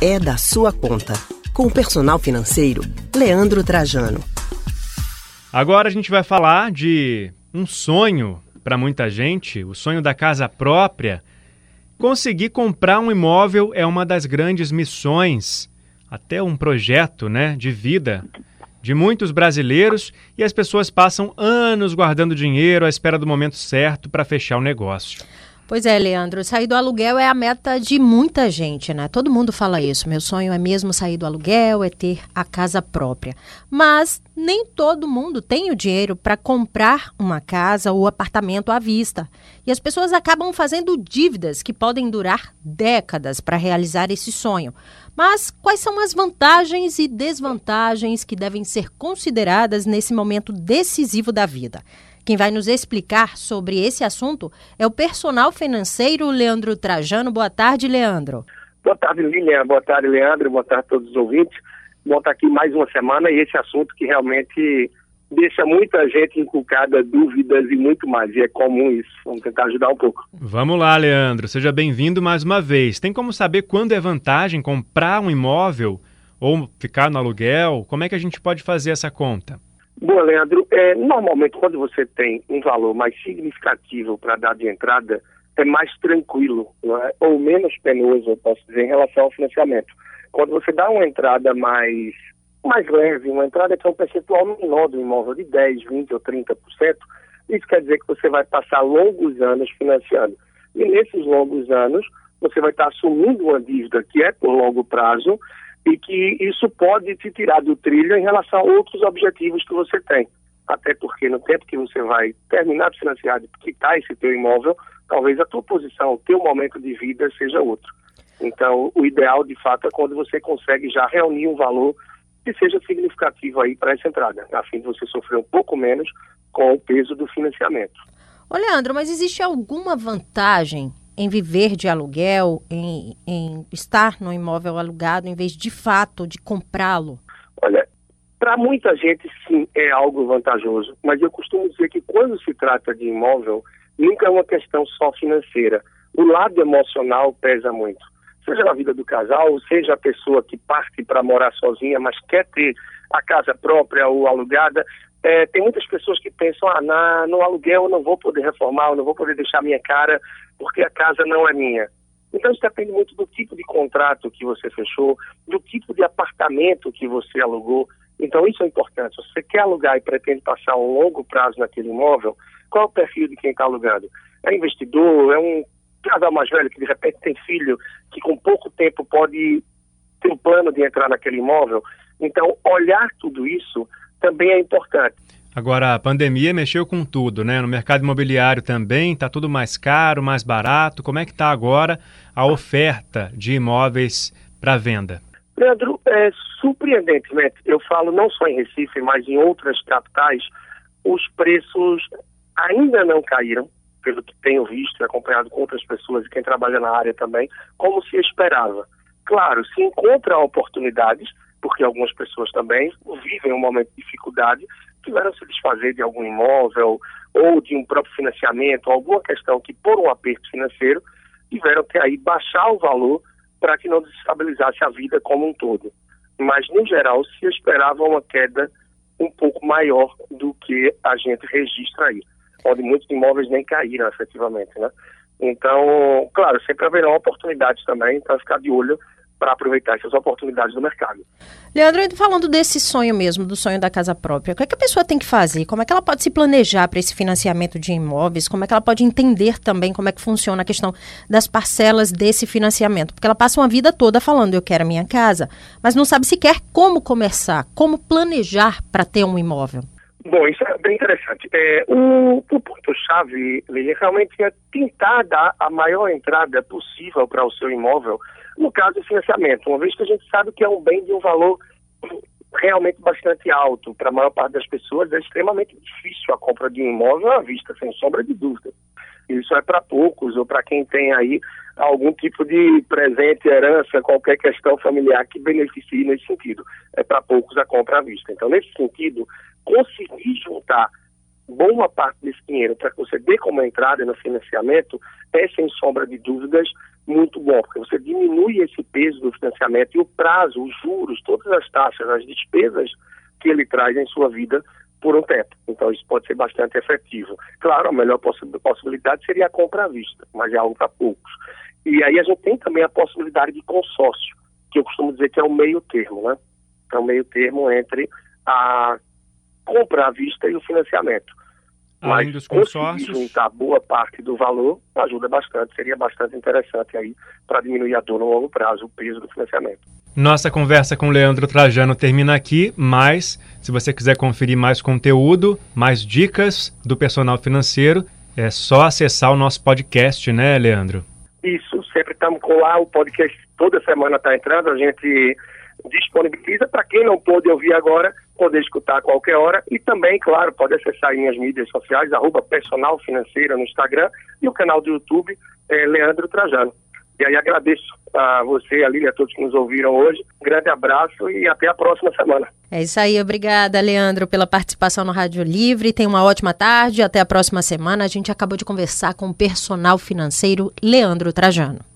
é da sua conta. Com o personal financeiro, Leandro Trajano. Agora a gente vai falar de um sonho para muita gente, o sonho da casa própria. Conseguir comprar um imóvel é uma das grandes missões, até um projeto né, de vida de muitos brasileiros e as pessoas passam anos guardando dinheiro à espera do momento certo para fechar o negócio. Pois é, Leandro, sair do aluguel é a meta de muita gente, né? Todo mundo fala isso. Meu sonho é mesmo sair do aluguel, é ter a casa própria. Mas nem todo mundo tem o dinheiro para comprar uma casa ou apartamento à vista. E as pessoas acabam fazendo dívidas que podem durar décadas para realizar esse sonho. Mas quais são as vantagens e desvantagens que devem ser consideradas nesse momento decisivo da vida? Quem vai nos explicar sobre esse assunto é o personal financeiro Leandro Trajano. Boa tarde, Leandro. Boa tarde, Lilian. Boa tarde, Leandro. Boa tarde a todos os ouvintes. Bom estar aqui mais uma semana e esse assunto que realmente deixa muita gente inculcada dúvidas e muito mais. E é comum isso. Vamos tentar ajudar um pouco. Vamos lá, Leandro. Seja bem-vindo mais uma vez. Tem como saber quando é vantagem comprar um imóvel ou ficar no aluguel? Como é que a gente pode fazer essa conta? Boa, Leandro. É, normalmente, quando você tem um valor mais significativo para dar de entrada, é mais tranquilo, é? ou menos penoso, eu posso dizer, em relação ao financiamento. Quando você dá uma entrada mais, mais leve, uma entrada que é um percentual menor do imóvel de 10, 20 ou 30%, isso quer dizer que você vai passar longos anos financiando. E nesses longos anos, você vai estar assumindo uma dívida que é por longo prazo e que isso pode te tirar do trilho em relação a outros objetivos que você tem. Até porque no tempo que você vai terminar de financiar, de quitar esse teu imóvel, talvez a tua posição, o teu momento de vida seja outro. Então, o ideal, de fato, é quando você consegue já reunir um valor que seja significativo aí para essa entrada, a fim de você sofrer um pouco menos com o peso do financiamento. Ô, Leandro, mas existe alguma vantagem em viver de aluguel, em, em estar no imóvel alugado, em vez de fato de comprá-lo? Olha, para muita gente sim é algo vantajoso, mas eu costumo dizer que quando se trata de imóvel, nunca é uma questão só financeira. O lado emocional pesa muito. Seja na vida do casal, seja a pessoa que parte para morar sozinha, mas quer ter a casa própria ou alugada, é, tem muitas pessoas que pensam, ah, na, no aluguel eu não vou poder reformar, eu não vou poder deixar minha cara porque a casa não é minha. Então isso depende muito do tipo de contrato que você fechou, do tipo de apartamento que você alugou. Então isso é importante. Se você quer alugar e pretende passar um longo prazo naquele imóvel, qual é o perfil de quem está alugando? É investidor? É um casal mais velho que de repente tem filho que com pouco tempo pode ter um plano de entrar naquele imóvel? Então olhar tudo isso também é importante. Agora, a pandemia mexeu com tudo, né? No mercado imobiliário também está tudo mais caro, mais barato. Como é que está agora a oferta de imóveis para venda? Leandro, é, surpreendentemente, eu falo não só em Recife, mas em outras capitais, os preços ainda não caíram, pelo que tenho visto e acompanhado com outras pessoas e quem trabalha na área também, como se esperava. Claro, se encontra oportunidades, porque algumas pessoas também vivem um momento de dificuldade, tiveram se desfazer de algum imóvel ou de um próprio financiamento, alguma questão que por um aperto financeiro tiveram que aí baixar o valor para que não desestabilizasse a vida como um todo. Mas, no geral, se esperava uma queda um pouco maior do que a gente registra aí, onde muitos imóveis nem caíram efetivamente, né? Então, claro, sempre haverão oportunidades também para ficar de olho para aproveitar essas oportunidades do mercado. Leandro, falando desse sonho mesmo, do sonho da casa própria, o que, é que a pessoa tem que fazer? Como é que ela pode se planejar para esse financiamento de imóveis? Como é que ela pode entender também como é que funciona a questão das parcelas desse financiamento? Porque ela passa uma vida toda falando, eu quero a minha casa, mas não sabe sequer como começar, como planejar para ter um imóvel. Bom, isso é bem interessante. É, o, o ponto-chave, realmente é tentar dar a maior entrada possível para o seu imóvel no caso do financiamento, uma vez que a gente sabe que é um bem de um valor realmente bastante alto. Para a maior parte das pessoas é extremamente difícil a compra de um imóvel à vista, sem sombra de dúvida. Isso é para poucos, ou para quem tem aí algum tipo de presente, herança, qualquer questão familiar que beneficie nesse sentido. É para poucos a compra à vista. Então, nesse sentido, conseguir juntar boa parte desse dinheiro para que você dê como entrada no financiamento é, sem sombra de dúvidas, muito bom, porque você diminui esse peso do financiamento e o prazo, os juros, todas as taxas, as despesas que ele traz em sua vida por um tempo. Então, isso pode ser bastante efetivo. Claro, a melhor possibilidade seria a compra à vista, mas é algo para poucos. E aí a gente tem também a possibilidade de consórcio, que eu costumo dizer que é o meio termo, né? É o meio termo entre a compra à vista e o financiamento. Além Mas dos consórcios. juntar boa parte do valor ajuda bastante, seria bastante interessante aí para diminuir a dor no longo prazo, o peso do financiamento. Nossa conversa com Leandro Trajano termina aqui, mas se você quiser conferir mais conteúdo, mais dicas do personal financeiro, é só acessar o nosso podcast, né, Leandro? Isso, sempre estamos com lá, o podcast toda semana está entrando, a gente disponibiliza para quem não pôde ouvir agora, poder escutar a qualquer hora e também, claro, pode acessar minhas mídias sociais, arroba personal financeira no Instagram e o canal do YouTube é Leandro Trajano. E aí agradeço a você, a Lília, a todos que nos ouviram hoje. Um grande abraço e até a próxima semana. É isso aí, obrigada, Leandro, pela participação no Rádio Livre. Tenha uma ótima tarde, até a próxima semana. A gente acabou de conversar com o personal financeiro Leandro Trajano.